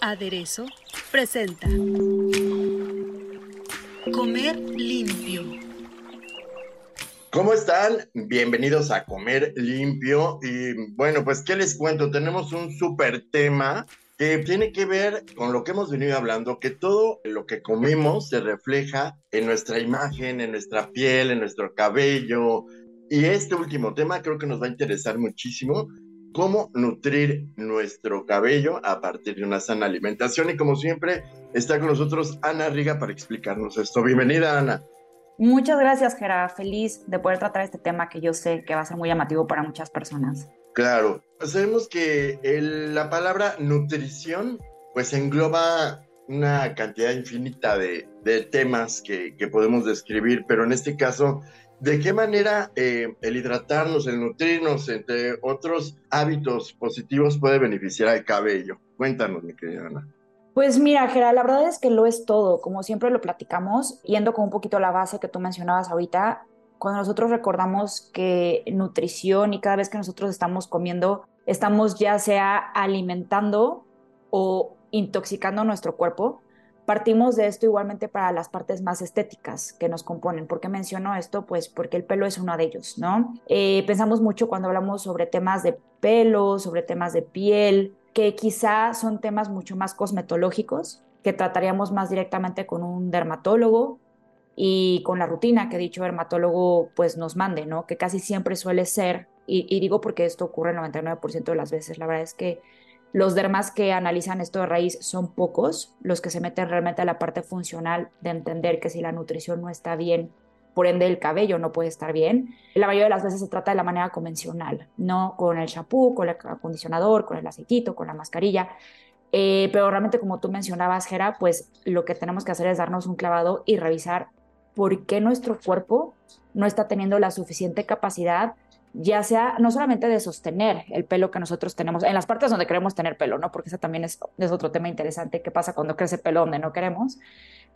Aderezo presenta Comer limpio. ¿Cómo están? Bienvenidos a Comer Limpio. Y bueno, pues, ¿qué les cuento? Tenemos un súper tema que tiene que ver con lo que hemos venido hablando, que todo lo que comemos se refleja en nuestra imagen, en nuestra piel, en nuestro cabello. Y este último tema creo que nos va a interesar muchísimo, cómo nutrir nuestro cabello a partir de una sana alimentación. Y como siempre, está con nosotros Ana Riga para explicarnos esto. Bienvenida, Ana. Muchas gracias, Gera. Feliz de poder tratar este tema que yo sé que va a ser muy llamativo para muchas personas. Claro, sabemos que la palabra nutrición pues engloba una cantidad infinita de, temas que, que, podemos describir, pero en este caso ¿De qué manera eh, el hidratarnos, el nutrirnos, entre otros hábitos positivos, puede beneficiar al cabello? Cuéntanos, mi querida Ana. Pues mira, Gerald, la verdad es que lo es todo, como siempre lo platicamos, yendo con un poquito la base que tú mencionabas ahorita, cuando nosotros recordamos que nutrición y cada vez que nosotros estamos comiendo, estamos ya sea alimentando o intoxicando nuestro cuerpo, Partimos de esto igualmente para las partes más estéticas que nos componen. ¿Por qué menciono esto? Pues porque el pelo es uno de ellos, ¿no? Eh, pensamos mucho cuando hablamos sobre temas de pelo, sobre temas de piel, que quizá son temas mucho más cosmetológicos, que trataríamos más directamente con un dermatólogo y con la rutina que dicho dermatólogo pues nos mande, ¿no? Que casi siempre suele ser, y, y digo porque esto ocurre el 99% de las veces, la verdad es que los dermas que analizan esto de raíz son pocos, los que se meten realmente a la parte funcional de entender que si la nutrición no está bien, por ende el cabello no puede estar bien. La mayoría de las veces se trata de la manera convencional, no con el shampoo, con el acondicionador, con el aceitito, con la mascarilla. Eh, pero realmente como tú mencionabas, Gera, pues lo que tenemos que hacer es darnos un clavado y revisar por qué nuestro cuerpo no está teniendo la suficiente capacidad ya sea no solamente de sostener el pelo que nosotros tenemos, en las partes donde queremos tener pelo, ¿no? Porque ese también es, es otro tema interesante, qué pasa cuando crece pelo donde no queremos,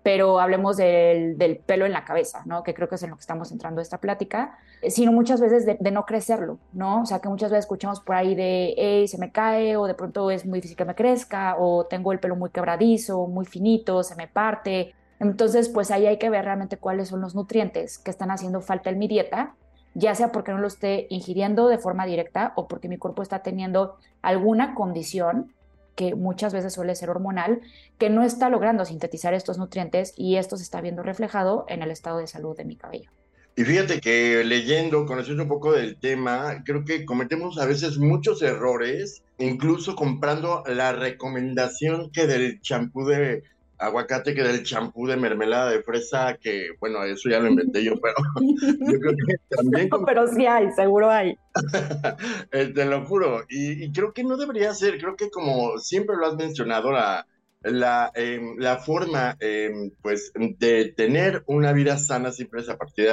pero hablemos del, del, pelo en la cabeza, ¿no? Que creo que es en lo que estamos entrando esta plática, sino muchas veces de, de, no crecerlo, ¿no? O sea, que muchas veces escuchamos por ahí de, hey, se me cae, o de pronto es muy difícil que me crezca, o tengo el pelo muy quebradizo, muy finito, se me parte. Entonces, pues ahí hay que ver realmente cuáles son los nutrientes que están haciendo falta en mi dieta ya sea porque no lo esté ingiriendo de forma directa o porque mi cuerpo está teniendo alguna condición que muchas veces suele ser hormonal, que no está logrando sintetizar estos nutrientes y esto se está viendo reflejado en el estado de salud de mi cabello. Y fíjate que leyendo, conociendo un poco del tema, creo que cometemos a veces muchos errores, incluso comprando la recomendación que del champú de aguacate que del champú de mermelada de fresa, que bueno, eso ya lo inventé yo, pero yo creo que también... pero sí hay, seguro hay. Eh, te lo juro, y, creo que no debería ser, creo que como siempre lo has mencionado, la, la, em, la forma em, pues de tener una vida sana siempre es a partir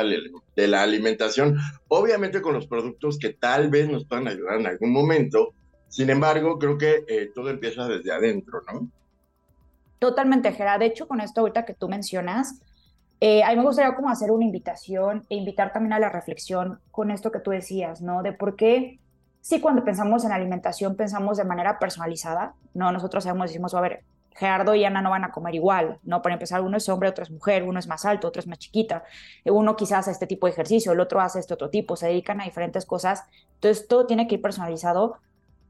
de la, alimentación, obviamente con los productos que tal vez nos puedan ayudar en algún momento, sin embargo, creo que eh, todo empieza desde adentro, ¿no? Totalmente, Gera. De hecho, con esto ahorita que tú mencionas, eh, a mí me gustaría como hacer una invitación e invitar también a la reflexión con esto que tú decías, ¿no? De por qué, sí, cuando pensamos en alimentación, pensamos de manera personalizada, ¿no? Nosotros sabemos, decimos, a ver, Gerardo y Ana no van a comer igual, ¿no? Para empezar, uno es hombre, otro es mujer, uno es más alto, otro es más chiquita, uno quizás hace este tipo de ejercicio, el otro hace este otro tipo, se dedican a diferentes cosas, entonces todo tiene que ir personalizado.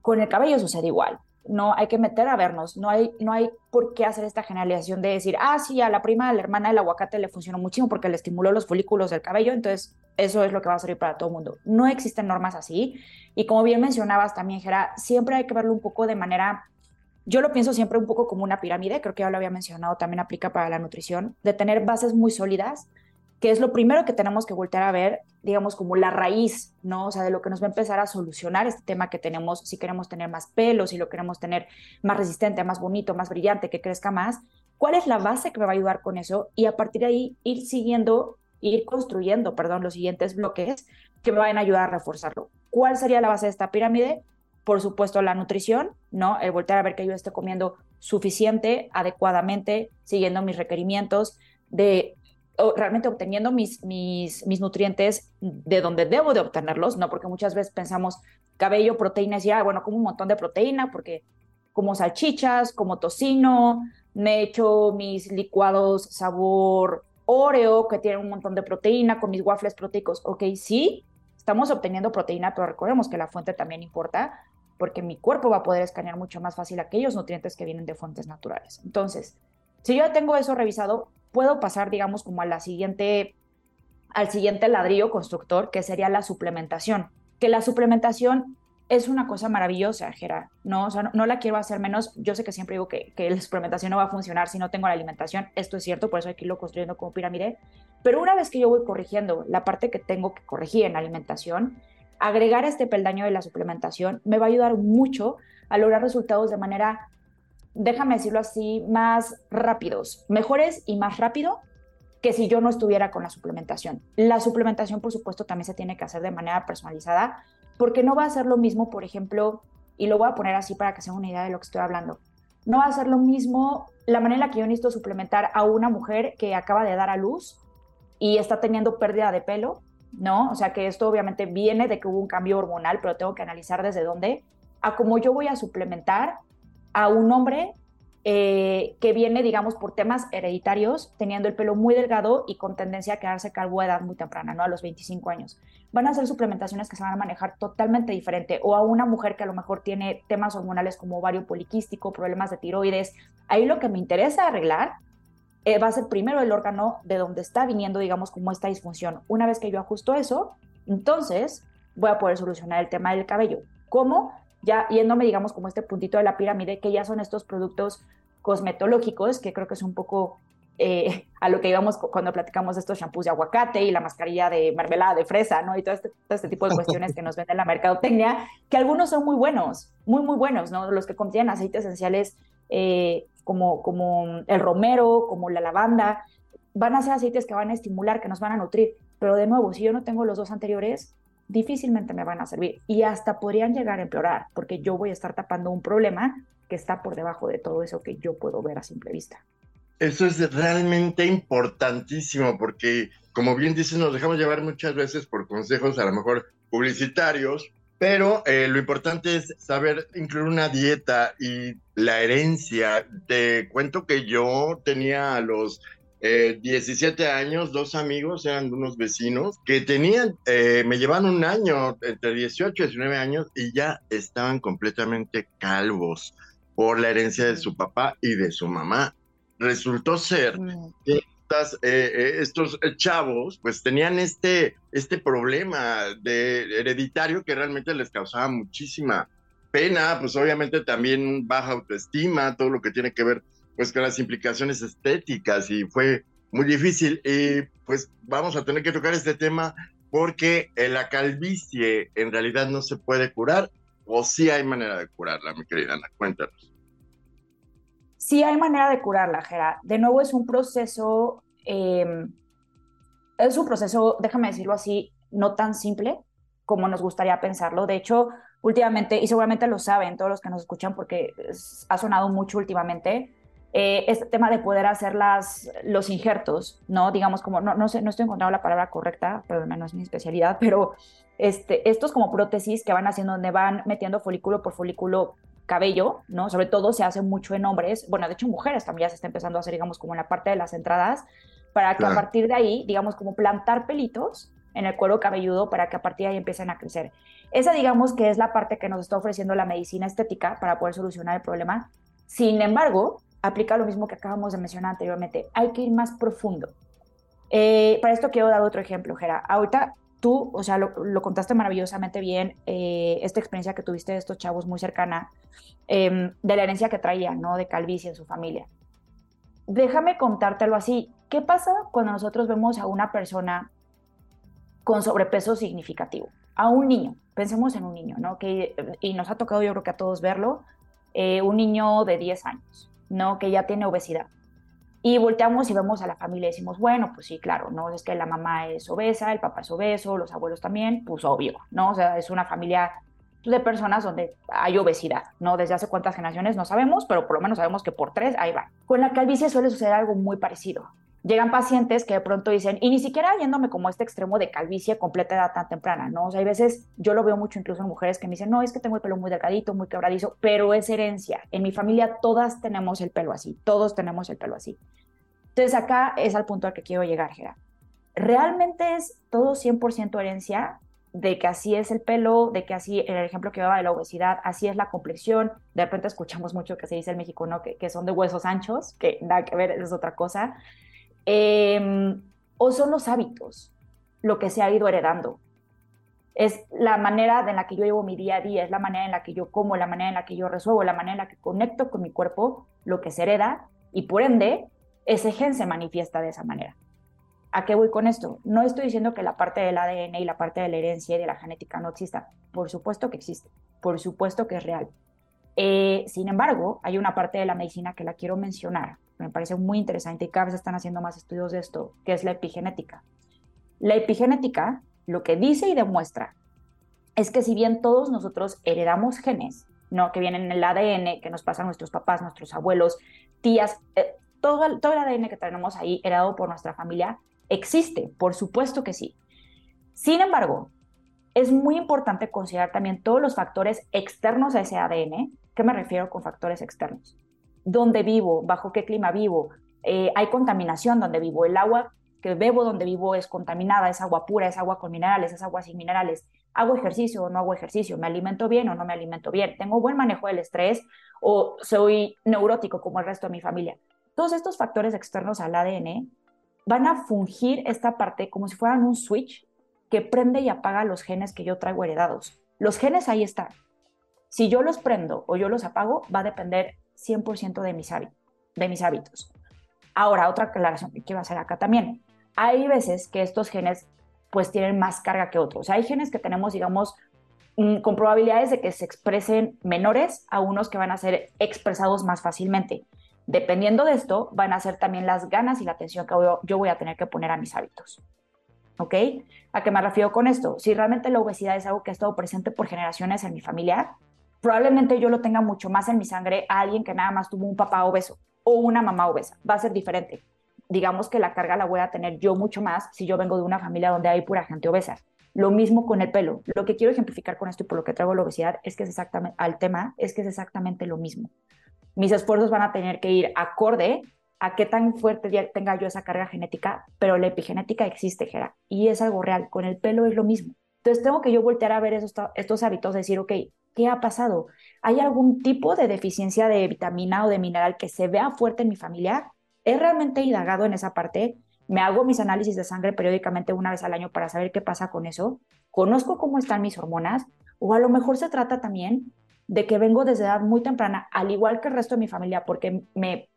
Con el cabello sucede igual, no hay que meter a vernos, no hay, no hay por qué hacer esta generalización de decir, ah, sí, a la prima, a la hermana del aguacate le funcionó muchísimo porque le estimuló los folículos del cabello, entonces eso es lo que va a servir para todo el mundo. No existen normas así y como bien mencionabas también, Gera, siempre hay que verlo un poco de manera, yo lo pienso siempre un poco como una pirámide, creo que ya lo había mencionado, también aplica para la nutrición, de tener bases muy sólidas que es lo primero que tenemos que voltear a ver, digamos, como la raíz, ¿no? O sea, de lo que nos va a empezar a solucionar este tema que tenemos, si queremos tener más pelo, si lo queremos tener más resistente, más bonito, más brillante, que crezca más, ¿cuál es la base que me va a ayudar con eso? Y a partir de ahí ir siguiendo, ir construyendo, perdón, los siguientes bloques que me van a ayudar a reforzarlo. ¿Cuál sería la base de esta pirámide? Por supuesto, la nutrición, ¿no? El voltear a ver que yo esté comiendo suficiente, adecuadamente, siguiendo mis requerimientos, de realmente obteniendo mis, mis, mis nutrientes de donde debo de obtenerlos, ¿no? Porque muchas veces pensamos cabello, proteínas, ya, bueno, como un montón de proteína, porque como salchichas, como tocino, me echo mis licuados sabor Oreo, que tienen un montón de proteína, con mis waffles proteicos. Ok, sí, estamos obteniendo proteína, pero recordemos que la fuente también importa, porque mi cuerpo va a poder escanear mucho más fácil aquellos nutrientes que vienen de fuentes naturales. Entonces, si yo ya tengo eso revisado, puedo pasar, digamos, como a la siguiente, al siguiente ladrillo constructor, que sería la suplementación. Que la suplementación es una cosa maravillosa, Gera, ¿no? No, la quiero hacer menos. Yo sé que siempre digo que, que, la suplementación no va a funcionar si no tengo la alimentación. Esto es cierto, por eso hay que irlo construyendo como pirámide. Pero una vez que yo voy corrigiendo la parte que tengo que corregir en la alimentación, agregar este peldaño de la suplementación me va a ayudar mucho a lograr resultados de manera déjame decirlo así, más rápidos, mejores y más rápido que si yo no estuviera con la suplementación. La suplementación, por supuesto, también se tiene que hacer de manera personalizada, porque no va a ser lo mismo, por ejemplo, y lo voy a poner así para que se una idea de lo que estoy hablando, no va a ser lo mismo la manera en la que yo necesito suplementar a una mujer que acaba de dar a luz y está teniendo pérdida de pelo, ¿no? O sea que esto obviamente viene de que hubo un cambio hormonal, pero tengo que analizar desde dónde, a cómo yo voy a suplementar a un hombre eh, que viene, digamos, por temas hereditarios, teniendo el pelo muy delgado y con tendencia a quedarse calvo a edad muy temprana, ¿no? A los 25 años. Van a ser suplementaciones que se van a manejar totalmente diferente. O a una mujer que a lo mejor tiene temas hormonales como ovario poliquístico, problemas de tiroides. Ahí lo que me interesa arreglar eh, va a ser primero el órgano de donde está viniendo, digamos, como esta disfunción. Una vez que yo ajusto eso, entonces voy a poder solucionar el tema del cabello. ¿Cómo? Ya yéndome, digamos, como este puntito de la pirámide, que ya son estos productos cosmetológicos, que creo que es un poco eh, a lo que íbamos cuando platicamos de estos shampoos de aguacate y la mascarilla de mermelada de fresa, ¿no? Y todo este, todo este tipo de cuestiones que nos vende la mercadotecnia, que algunos son muy buenos, muy, muy buenos, ¿no? Los que contienen aceites esenciales eh, como, como el romero, como la lavanda, van a ser aceites que van a estimular, que nos van a nutrir. Pero de nuevo, si yo no tengo los dos anteriores, difícilmente me van a servir y hasta podrían llegar a empeorar porque yo voy a estar tapando un problema que está por debajo de todo eso que yo puedo ver a simple vista. Eso es realmente importantísimo porque, como bien dices, nos dejamos llevar muchas veces por consejos a lo mejor publicitarios, pero eh, lo importante es saber incluir una dieta y la herencia. Te cuento que yo tenía a los 17 eh, años, dos amigos, eran unos vecinos, que tenían, eh, me llevan un año, entre 18 y 19 años, y ya estaban completamente calvos por la herencia de su papá y de su mamá. Resultó ser que eh, estos chavos pues tenían este, este problema de hereditario que realmente les causaba muchísima pena, pues obviamente también baja autoestima, todo lo que tiene que ver pues con las implicaciones estéticas y fue muy difícil. Y pues vamos a tener que tocar este tema porque la calvicie en realidad no se puede curar o sí hay manera de curarla, mi querida Ana, cuéntanos. Sí hay manera de curarla, Gera. De nuevo es un proceso, em, es un proceso, déjame decirlo así, no tan simple como nos gustaría pensarlo. De hecho, últimamente, y seguramente lo saben todos los que nos escuchan porque ha sonado mucho últimamente, eh, este tema de poder hacer las, los injertos, ¿no? Digamos, como, no, no, sé, no estoy encontrando la palabra correcta, pero no es mi especialidad, pero este, estos como prótesis que van haciendo donde van metiendo folículo por folículo cabello, ¿no? Sobre todo se hace mucho en hombres, bueno, de hecho mujeres también ya se está empezando a hacer, digamos, como en la parte de las entradas, para que a partir de ahí, digamos, como plantar pelitos en el cuero cabelludo para que a partir de ahí empiecen a crecer. Esa, digamos, que es la parte que nos está ofreciendo la medicina estética para poder solucionar el problema. Sin embargo, aplica lo mismo que acabamos de mencionar anteriormente. Hay que ir más profundo. Eh, para esto quiero dar otro ejemplo, Gera. Ahorita tú, o sea, lo, contaste maravillosamente bien, eh, esta experiencia que tuviste de estos chavos muy cercana, em, de la herencia que traían, ¿no? De calvicie en su familia. déjame contártelo así. ¿Qué pasa cuando nosotros vemos a una persona con sobrepeso significativo? A un niño, pensemos en un niño, ¿no? Que, y nos ha tocado yo creo que a todos verlo, eh, un niño de 10 años, ¿no? Que ya tiene obesidad. Y volteamos y vemos a la familia y decimos, bueno, pues sí, claro, ¿no? Es que la mamá es obesa, el papá es obeso, los abuelos también, pues obvio, ¿no? O sea, es una familia de personas donde hay obesidad, ¿no? Desde hace cuántas generaciones no sabemos, pero por lo menos sabemos que por tres ahí va. Con la calvicie suele suceder algo muy parecido. Llegan pacientes que de pronto dicen, y ni siquiera yéndome como este extremo de calvicie completa edad tan temprana, ¿no? O sea, hay veces, yo lo veo mucho incluso en mujeres que me dicen, no, es que tengo el pelo muy delgadito, muy quebradizo, pero es herencia. En mi familia todas tenemos el pelo así, todos tenemos el pelo así. Entonces acá es al punto al que quiero llegar, Gera. ¿Realmente es todo 100% herencia? de que así es el pelo, de que así, en el ejemplo que daba de la obesidad, así es la complexión. De repente escuchamos mucho que se dice en México, ¿no? Que, que son de huesos anchos, que nada que ver, es otra cosa. Em, o son los hábitos, lo que se ha ido heredando. Es la manera en la que yo llevo mi día a día, es la manera en la que yo como, la manera en la que yo resuelvo, la manera en la que conecto con mi cuerpo, lo que se hereda, y por ende, ese gen se manifiesta de esa manera. ¿A qué voy con esto? No estoy diciendo que la parte del ADN y la parte de la herencia y de la genética no exista. Por supuesto que existe, por supuesto que es real. Eh, sin embargo, hay una parte de la medicina que la quiero mencionar, me parece muy interesante y cada vez están haciendo más estudios de esto, que es la epigenética. La epigenética lo que dice y demuestra es que si bien todos nosotros heredamos genes, ¿no? que vienen en el ADN, que nos pasan nuestros papás, nuestros abuelos, tías, eh, todo, todo el ADN que tenemos ahí heredado por nuestra familia, existe, por supuesto que sí. Sin embargo, es muy importante considerar también todos los factores externos a ese ADN. ¿Qué me refiero con factores externos? ¿Dónde vivo? ¿Bajo qué clima vivo? Eh, ¿Hay contaminación donde vivo? ¿El agua que bebo donde vivo es contaminada? ¿Es agua pura? ¿Es agua con minerales? ¿Es agua sin minerales? ¿Hago ejercicio o no hago ejercicio? ¿Me alimento bien o no me alimento bien? ¿Tengo buen manejo del estrés o soy neurótico como el resto de mi familia? Todos estos factores externos al ADN van a fungir esta parte como si fueran un switch que prende y apaga los genes que yo traigo heredados. Los genes ahí están. Si yo los prendo o yo los apago, va a depender 100% de mis, de mis hábitos. Ahora, otra aclaración que quiero hacer acá también. Hay veces que estos genes pues tienen más carga que otros. hay genes que tenemos, digamos, mm, con probabilidades de que se expresen menores a unos que van a ser expresados más fácilmente. Dependiendo de esto, van a ser también las ganas y la atención que yo voy a tener que poner a mis hábitos. ¿Ok? ¿A qué me refiero con esto? Si realmente la obesidad es algo que ha estado presente por generaciones en mi familia, probablemente yo lo tenga mucho más en mi sangre a alguien que nada más tuvo un papá obeso o una mamá obesa. Va a ser diferente. Digamos que la carga la voy a tener yo mucho más si yo vengo de una familia donde hay pura gente obesa. Lo mismo con el pelo. Lo que quiero ejemplificar con esto y por lo que traigo la obesidad es que es exactamente al tema es que es exactamente lo mismo mis esfuerzos van a tener que ir acorde a qué tan fuerte tenga yo esa carga genética, pero la epigenética existe, Gera, y es algo real. Con el pelo es lo mismo. Entonces tengo que yo voltear a ver esos, estos hábitos, decir, ok, ¿qué ha pasado? ¿Hay algún tipo de deficiencia de vitamina o de mineral que se vea fuerte en mi familia? ¿He realmente indagado en esa parte? ¿Me hago mis análisis de sangre periódicamente una vez al año para saber qué pasa con eso? ¿Conozco cómo están mis hormonas? O a lo mejor se trata también de que vengo desde edad muy temprana, al igual que el resto de mi familia, porque me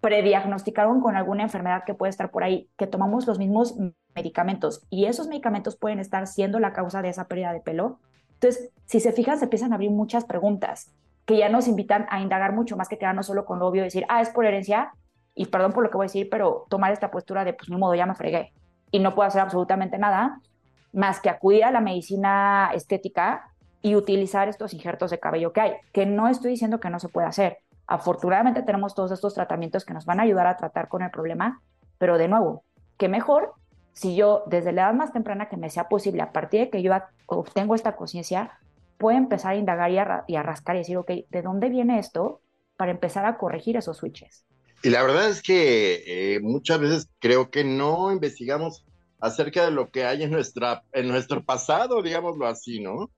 prediagnosticaron con alguna enfermedad que puede estar por ahí, que tomamos los mismos medicamentos y esos medicamentos pueden estar siendo la causa de esa pérdida de pelo. Entonces, si se fijan, se empiezan a abrir muchas preguntas que ya nos invitan a indagar mucho más que quedarnos solo con lo obvio, decir, ah, es por herencia, y perdón por lo que voy a decir, pero tomar esta postura de, pues, mi modo, ya me fregué y no puedo hacer absolutamente nada más que acudir a la medicina estética y utilizar estos injertos de cabello que hay, que no estoy diciendo que no se pueda hacer. Afortunadamente tenemos todos estos tratamientos que nos van a ayudar a tratar con el problema, pero de nuevo, qué mejor si yo desde la edad más temprana que me sea posible, a partir de que yo obtengo esta conciencia, puedo empezar a indagar y a, a, rascar y decir, ok, ¿de dónde viene esto? Para empezar a corregir esos switches. Y la verdad es que eh, muchas veces creo que no investigamos acerca de lo que hay en, nuestra, en nuestro pasado, digámoslo así, ¿no?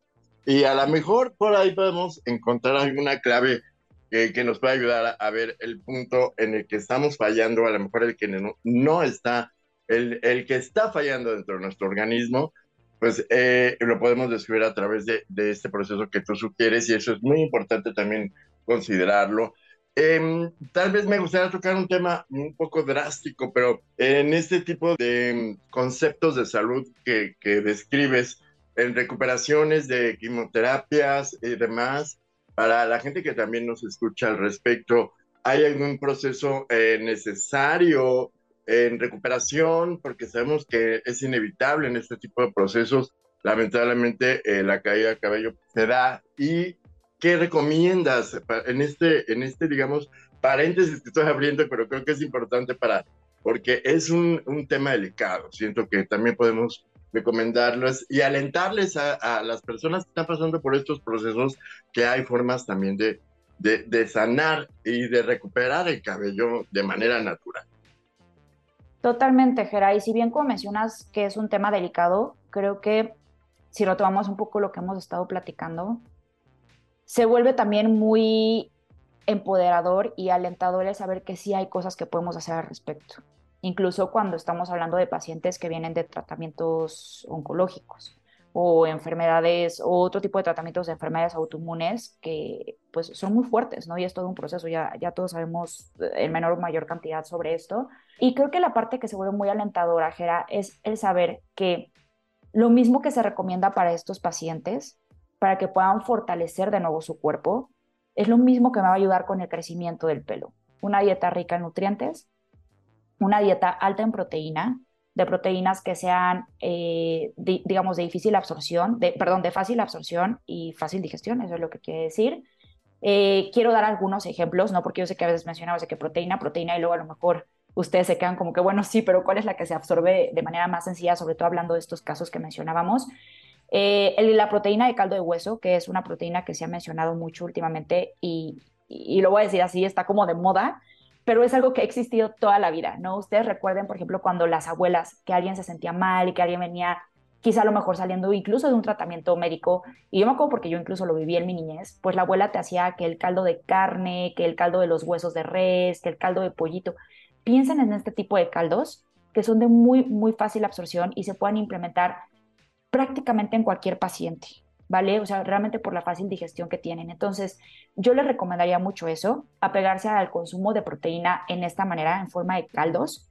Y a lo mejor por ahí podemos encontrar alguna clave que, que nos pueda ayudar a, ver el punto en el que estamos fallando, a lo mejor el que no, no está, el, el, que está fallando dentro de nuestro organismo, pues eh, lo podemos descubrir a través de, de, este proceso que tú sugieres y eso es muy importante también considerarlo. Em, tal vez me gustaría tocar un tema un poco drástico, pero en este tipo de em, conceptos de salud que, que describes, en recuperaciones de quimioterapias y demás, para la gente que también nos escucha al respecto, ¿hay algún proceso eh, necesario en recuperación? Porque sabemos que es inevitable en este tipo de procesos. Lamentablemente, eh, la caída de cabello se da y ¿qué recomiendas en este, en este, digamos, paréntesis que estoy abriendo, pero creo que es importante para, porque es un, un tema delicado. Siento que también podemos recomendarles y alentarles a, a, las personas que están pasando por estos procesos que hay formas también de, de, de sanar y de recuperar el cabello de manera natural. Totalmente, Gera. Y si bien como mencionas que es un tema delicado, creo que si lo tomamos un poco lo que hemos estado platicando, se vuelve también muy empoderador y alentador el saber que sí hay cosas que podemos hacer al respecto, incluso cuando estamos hablando de pacientes que vienen de tratamientos oncológicos o enfermedades o otro tipo de tratamientos de enfermedades autoinmunes que pues son muy fuertes, ¿no? Y es todo un proceso, ya, ya todos sabemos en menor o mayor cantidad sobre esto. Y creo que la parte que se vuelve muy alentadora, Jera, es el saber que lo mismo que se recomienda para estos pacientes, para que puedan fortalecer de nuevo su cuerpo, es lo mismo que me va a ayudar con el crecimiento del pelo. Una dieta rica en nutrientes, una dieta alta en proteína, de proteínas que sean, eh, digamos, de difícil absorción, de, perdón, de fácil absorción y fácil digestión, eso es lo que quiere decir. Eh, quiero dar algunos ejemplos, ¿no? Porque yo sé que a veces mencionaba de que proteína, proteína, y luego a lo mejor ustedes se quedan como que, bueno, sí, pero ¿cuál es la que se absorbe de manera más sencilla, sobre todo hablando de estos casos que mencionábamos? Eh, la proteína de caldo de hueso, que es una proteína que se ha mencionado mucho últimamente y, y, lo voy a decir así, está como de moda, pero es algo que ha existido toda la vida, ¿no? Ustedes recuerden, por ejemplo, cuando las abuelas, que alguien se sentía mal y que alguien venía quizá a lo mejor saliendo incluso de un tratamiento médico, y yo me acuerdo porque yo incluso lo viví en mi niñez, pues la abuela te hacía que el caldo de carne, que el caldo de los huesos de res, que el caldo de pollito. Piensen en este tipo de caldos que son de muy, muy fácil absorción y se pueden implementar prácticamente en cualquier paciente, ¿vale? O sea, realmente por la fácil digestión que tienen. Entonces, yo les recomendaría mucho eso, apegarse al consumo de proteína en esta manera, en forma de caldos.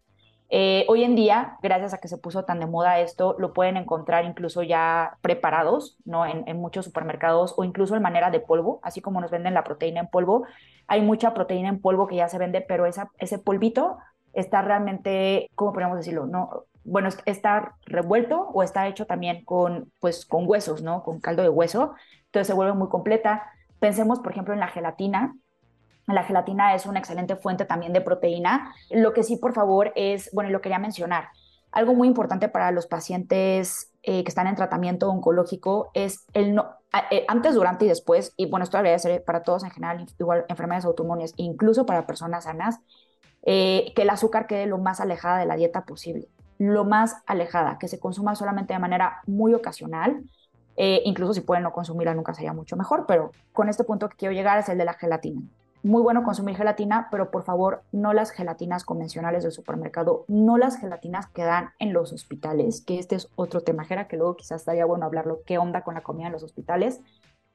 Eh, hoy en día, gracias a que se puso tan de moda esto, lo pueden encontrar incluso ya preparados, ¿no? En, muchos supermercados o incluso en manera de polvo, así como nos venden la proteína en polvo. Hay mucha proteína en polvo que ya se vende, pero ese polvito está realmente, ¿cómo podemos decirlo? No, bueno, está revuelto o está hecho también con, pues, con huesos, ¿no? Con caldo de hueso. Entonces se vuelve muy completa. Pensemos, por ejemplo, en la gelatina. La gelatina es una excelente fuente también de proteína. Lo que sí, por favor, es, bueno, lo quería mencionar. Algo muy importante para los pacientes eh, que están en tratamiento oncológico es el no, eh, antes, durante y después, y bueno, esto debería ser para todos en general, igual enfermedades autoinmunes, incluso para personas sanas, eh, que el azúcar quede lo más alejada de la dieta posible lo más alejada, que se consuma solamente de manera muy ocasional. Eh, incluso si pueden no consumirla, nunca sería mucho mejor, pero con este punto que quiero llegar es el de la gelatina. Muy bueno consumir gelatina, pero por favor no las gelatinas convencionales del supermercado, no las gelatinas que dan en los hospitales, que este es otro tema, que luego quizás estaría bueno hablarlo, qué onda con la comida en los hospitales,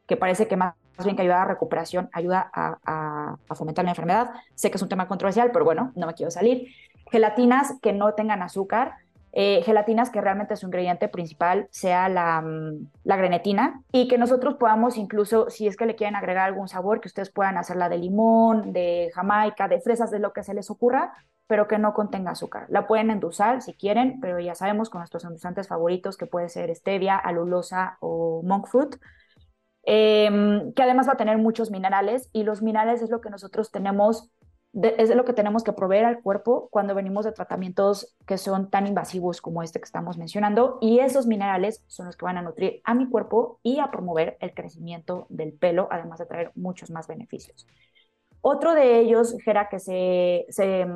que parece que más, bien que ayuda a recuperación, ayuda a, a fomentar la enfermedad. Sé que es un tema controversial, pero bueno, no me quiero salir gelatinas que no tengan azúcar, eh, gelatinas que realmente su ingrediente principal sea la, mm, la, grenetina y que nosotros podamos incluso, si es que le quieren agregar algún sabor, que ustedes puedan hacerla de limón, de jamaica, de fresas, de lo que se les ocurra, pero que no contenga azúcar. La pueden endulzar si quieren, pero ya sabemos con nuestros endulzantes favoritos que puede ser stevia, alulosa o monk fruit. Em, que además va a tener muchos minerales y los minerales es lo que nosotros tenemos es lo que tenemos que proveer al cuerpo cuando venimos de tratamientos que son tan invasivos como este que estamos mencionando y esos minerales son los que van a nutrir a mi cuerpo y a promover el crecimiento del pelo, además de traer muchos más beneficios. Otro de ellos, Gera, que se, se,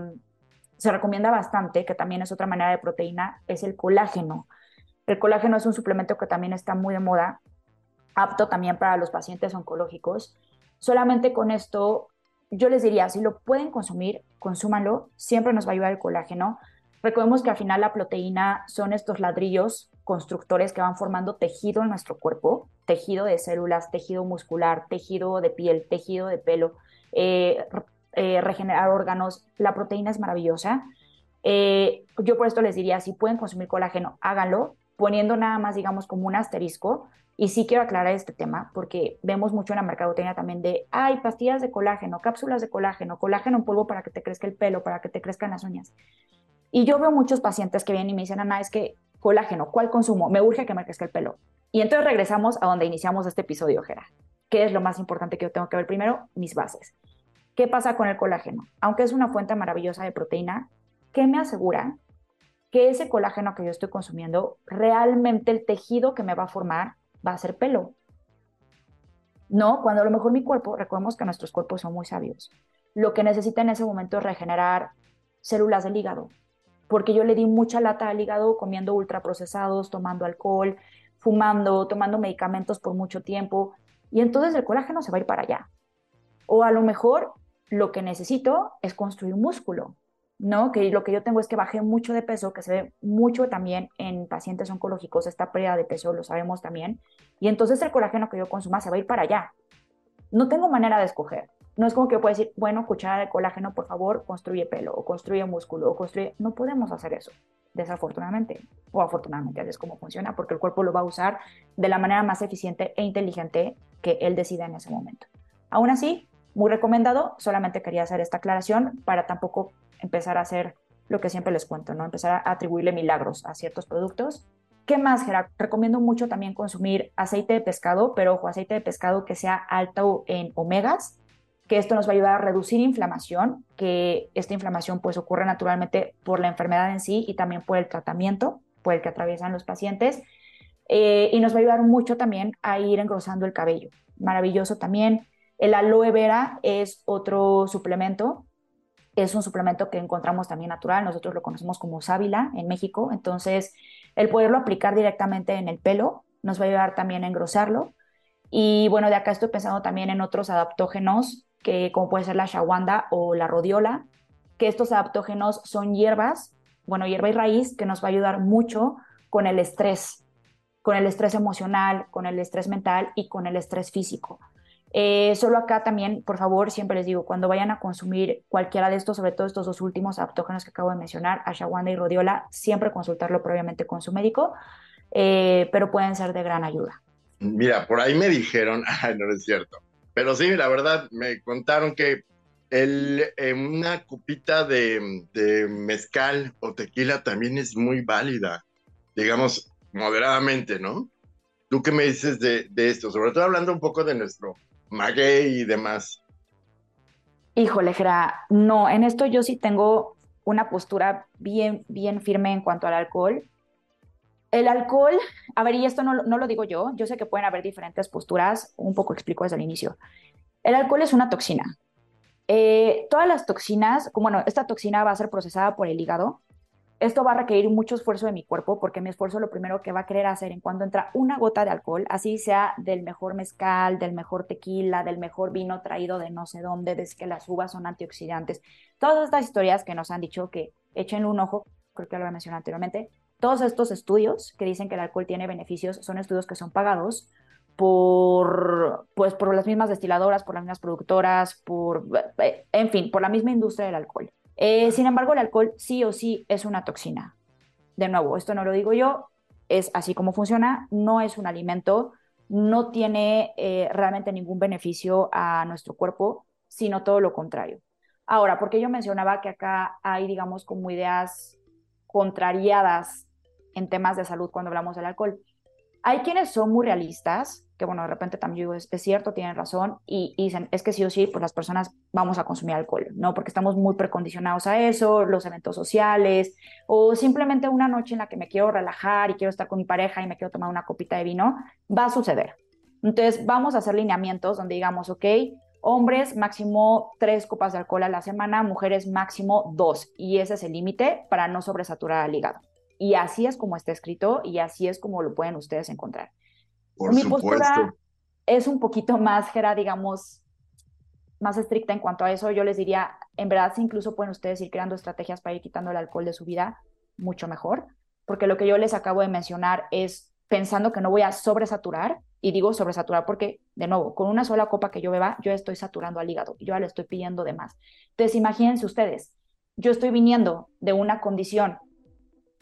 se recomienda bastante, que también es otra manera de proteína, es el colágeno. El colágeno es un suplemento que también está muy de moda, apto también para los pacientes oncológicos. Solamente con esto yo les diría, si lo pueden consumir, consúmanlo, siempre nos va a ayudar el colágeno. Recordemos que al final la proteína son estos ladrillos constructores que van formando tejido en nuestro cuerpo, tejido de células, tejido muscular, tejido de piel, tejido de pelo. Eh, eh, regenerar órganos. La proteína es maravillosa. Eh, yo por esto les diría, si pueden consumir colágeno, háganlo, poniendo nada más, digamos, como un asterisco. Y sí quiero aclarar este tema, porque vemos mucho en la mercadotecnia también de, hay pastillas de colágeno, cápsulas de colágeno, colágeno en polvo para que te crezca el pelo, para que te crezcan las uñas. Y yo veo muchos pacientes que vienen y me dicen, Ana, es que colágeno, ¿cuál consumo? Me urge que me crezca el pelo. Y entonces regresamos a donde iniciamos este episodio, Jera. ¿Qué es lo más importante que yo tengo que ver primero? Mis bases. ¿Qué pasa con el colágeno? Aunque es una fuente maravillosa de proteína, ¿qué me asegura que ese colágeno que yo estoy consumiendo, realmente el tejido que me va a formar va a ser pelo? No, cuando a lo mejor mi cuerpo, recordemos que nuestros cuerpos son muy sabios, lo que necesita en ese momento es regenerar células del hígado, porque yo le di mucha lata al hígado comiendo ultraprocesados, tomando alcohol, fumando, tomando medicamentos por mucho tiempo, y entonces el colágeno se va a ir para allá. O a lo mejor lo que necesito es construir músculo, ¿no? Que lo que yo tengo es que bajé mucho de peso, que se ve mucho también en pacientes oncológicos, esta pérdida de peso, lo sabemos también, y entonces el colágeno que yo consuma se va a ir para allá. No tengo manera de escoger. No es como que yo pueda decir, bueno, cuchara de colágeno, por favor, construye pelo, o construye músculo, o construye... No podemos hacer eso desafortunadamente, o afortunadamente, es como funciona, porque el cuerpo lo va a usar de la manera más eficiente e inteligente que él decida en ese momento. Aún así, muy recomendado, solamente quería hacer esta aclaración para tampoco empezar a hacer lo que siempre les cuento, ¿no? Empezar a atribuirle milagros a ciertos productos. ¿Qué más, Gerard? Recomiendo mucho también consumir aceite de pescado, pero ojo, aceite de pescado que sea alto en omegas, que esto nos va a ayudar a reducir inflamación, que esta inflamación pues ocurre naturalmente por la enfermedad en sí y también por el tratamiento por el que atraviesan los pacientes. Eh, y nos va a ayudar mucho también a ir engrosando el cabello. Maravilloso también. El aloe vera es otro suplemento. Es un suplemento que encontramos también natural. Nosotros lo conocemos como sábila en México. Entonces, el poderlo aplicar directamente en el pelo nos va a ayudar también a engrosarlo. Y bueno, de acá estoy pensando también en otros adaptógenos que como puede ser la shawanda o la rodiola, que estos adaptógenos son hierbas, bueno, hierba y raíz, que nos va a ayudar mucho con el estrés, con el estrés emocional, con el estrés mental y con el estrés físico. Eh, solo acá también, por favor, siempre les digo, cuando vayan a consumir cualquiera de estos, sobre todo estos dos últimos adaptógenos que acabo de mencionar, ashwagandha y rodiola, siempre consultarlo previamente con su médico, eh, pero pueden ser de gran ayuda. Mira, por ahí me dijeron, ay, no es cierto, pero sí, la verdad, me contaron que el, una copita de, mezcal o tequila también es muy válida, digamos, moderadamente, ¿no? ¿Tú qué me dices de, esto? Sobre todo hablando un poco de nuestro maguey y demás. Híjole, no, en esto yo sí tengo una postura bien, bien firme en cuanto al alcohol. El alcohol, a ver, y esto no, no, lo digo yo, yo sé que pueden haber diferentes posturas, un poco explico desde el inicio. El alcohol es una toxina. Eh, todas las toxinas, bueno, esta toxina va a ser procesada por el hígado. Esto va a requerir mucho esfuerzo de mi cuerpo porque mi esfuerzo lo primero que va a querer hacer en cuando entra una gota de alcohol, así sea del mejor mezcal, del mejor tequila, del mejor vino traído de no sé dónde, desde que las uvas son antioxidantes, todas estas historias que nos han dicho que echen un ojo, creo que lo he mencionado anteriormente, todos estos estudios que dicen que el alcohol tiene beneficios son estudios que son pagados por, pues, por las mismas destiladoras, por las mismas productoras, por, eh, en fin, por la misma industria del alcohol. Eh, sin embargo, el alcohol sí o sí es una toxina. De nuevo, esto no lo digo yo, es así como funciona, no es un alimento, no tiene eh, realmente ningún beneficio a nuestro cuerpo, sino todo lo contrario. Ahora, porque yo mencionaba que acá hay, digamos, como ideas contrariadas en temas de salud cuando hablamos del alcohol. Hay quienes son muy realistas, que bueno, de repente también digo, es, cierto, tienen razón, y, dicen, es que sí o sí, pues las personas vamos a consumir alcohol, ¿no? Porque estamos muy precondicionados a eso, los eventos sociales, o simplemente una noche en la que me quiero relajar y quiero estar con mi pareja y me quiero tomar una copita de vino, va a suceder. Entonces, vamos a hacer lineamientos donde digamos, ok, hombres máximo tres copas de alcohol a la semana, mujeres máximo dos, y ese es el límite para no sobresaturar al hígado. Y así es como está escrito y así es como lo pueden ustedes encontrar. Por Mi postura es un poquito más, Gera, digamos, más estricta en cuanto a eso. Yo les diría, en verdad, si incluso pueden ustedes ir creando estrategias para ir quitando el alcohol de su vida, mucho mejor. Porque lo que yo les acabo de mencionar es pensando que no voy a sobresaturar Y digo sobresaturar porque, de nuevo, con una sola copa que yo beba, yo estoy saturando al hígado, yo le estoy pidiendo de más. Entonces, imagínense ustedes, yo estoy viniendo de una condición,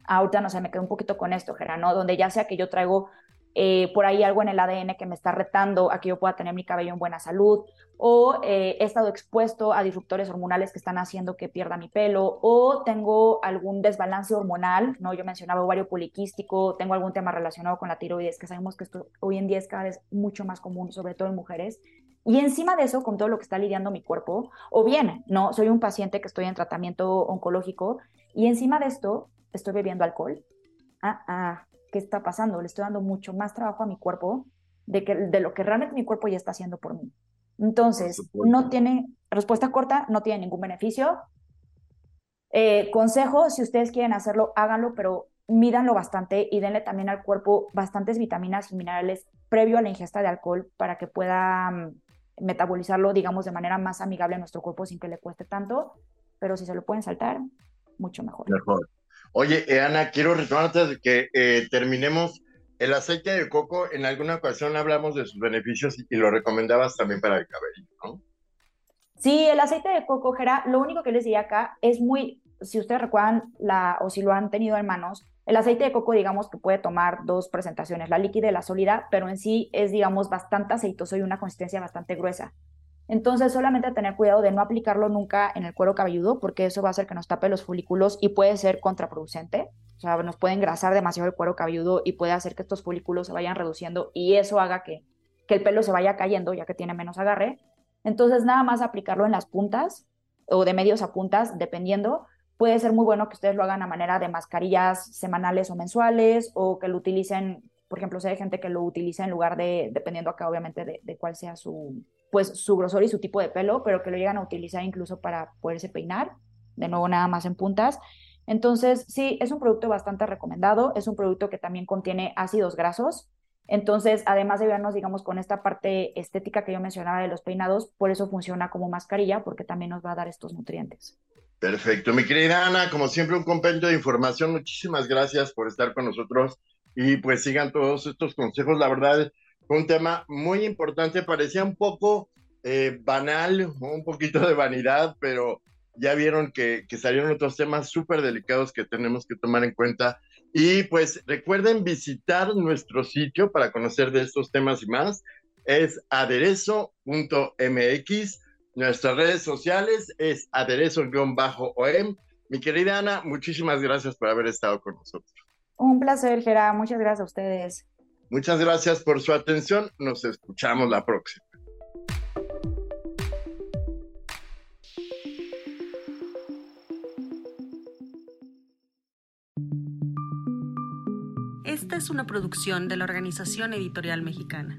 ahorita no sé, me quedo un poquito con esto, Gerano, donde ya sea que yo traigo eh, por ahí algo en el ADN que me está retando a que yo pueda tener mi cabello en buena salud, o eh, he estado expuesto a disruptores hormonales que están haciendo que pierda mi pelo, o tengo algún desbalance hormonal, ¿no? Yo mencionaba ovario poliquístico, tengo algún tema relacionado con la tiroides, que sabemos que esto hoy en día es cada vez mucho más común, sobre todo en mujeres. Y encima de eso, con todo lo que está lidiando mi cuerpo, o bien, no, soy un paciente que estoy en tratamiento oncológico y encima de esto estoy bebiendo alcohol. Ah, ah, ¿qué está pasando? Le estoy dando mucho más trabajo a mi cuerpo de, que, de lo que realmente mi cuerpo ya está haciendo por mí. Entonces, no tiene, respuesta corta, no tiene ningún beneficio. Eh, consejo, si ustedes quieren hacerlo, háganlo, pero mídanlo bastante y denle también al cuerpo bastantes vitaminas y minerales previo a la ingesta de alcohol para que pueda mm, metabolizarlo, digamos, de manera más amigable a nuestro cuerpo sin que le cueste tanto. Pero si se lo pueden saltar, mucho mejor. Mejor. Oye, eh, Ana, quiero retomar antes de que eh, terminemos. El aceite de coco, en alguna ocasión hablamos de sus beneficios y, lo recomendabas también para el cabello, ¿no? Sí, el aceite de coco, Gera, lo único que les diría acá es muy, si ustedes recuerdan la, o si lo han tenido en manos, el aceite de coco, digamos que puede tomar dos presentaciones, la líquida y la sólida, pero en sí es, digamos, bastante aceitoso y una consistencia bastante gruesa. Entonces, solamente tener cuidado de no aplicarlo nunca en el cuero cabelludo, porque eso va a hacer que nos tape los folículos y puede ser contraproducente. O sea, nos puede engrasar demasiado el cuero cabelludo y puede hacer que estos folículos se vayan reduciendo y eso haga que, que el pelo se vaya cayendo, ya que tiene menos agarre. Entonces, nada más aplicarlo en las puntas o de medios a puntas, dependiendo. Puede ser muy bueno que ustedes lo hagan a manera de mascarillas semanales o mensuales o que lo utilicen, por ejemplo, si hay gente que lo utiliza en lugar de, dependiendo acá obviamente de, de cuál sea su, pues su grosor y su tipo de pelo, pero que lo llegan a utilizar incluso para poderse peinar, de nuevo nada más en puntas. Entonces, sí, es un producto bastante recomendado, es un producto que también contiene ácidos grasos, entonces, además de vernos, digamos, con esta parte estética que yo mencionaba de los peinados, por eso funciona como mascarilla, porque también nos va a dar estos nutrientes. Perfecto, mi querida Ana, como siempre un compendio de información, muchísimas gracias por estar con nosotros y pues sigan todos estos consejos, la verdad un tema muy importante, parecía un poco eh, banal, un poquito de vanidad, pero ya vieron que, salieron otros temas súper delicados que tenemos que tomar en cuenta. Y pues recuerden visitar nuestro sitio para conocer de estos temas y más. Es aderezo.mx. Nuestras redes sociales es aderezo-om. Mi querida Ana, muchísimas gracias por haber estado con nosotros. Un placer, Gerard. Muchas gracias a ustedes. Muchas gracias por su atención. Nos escuchamos la próxima. Esta es una producción de la Organización Editorial Mexicana.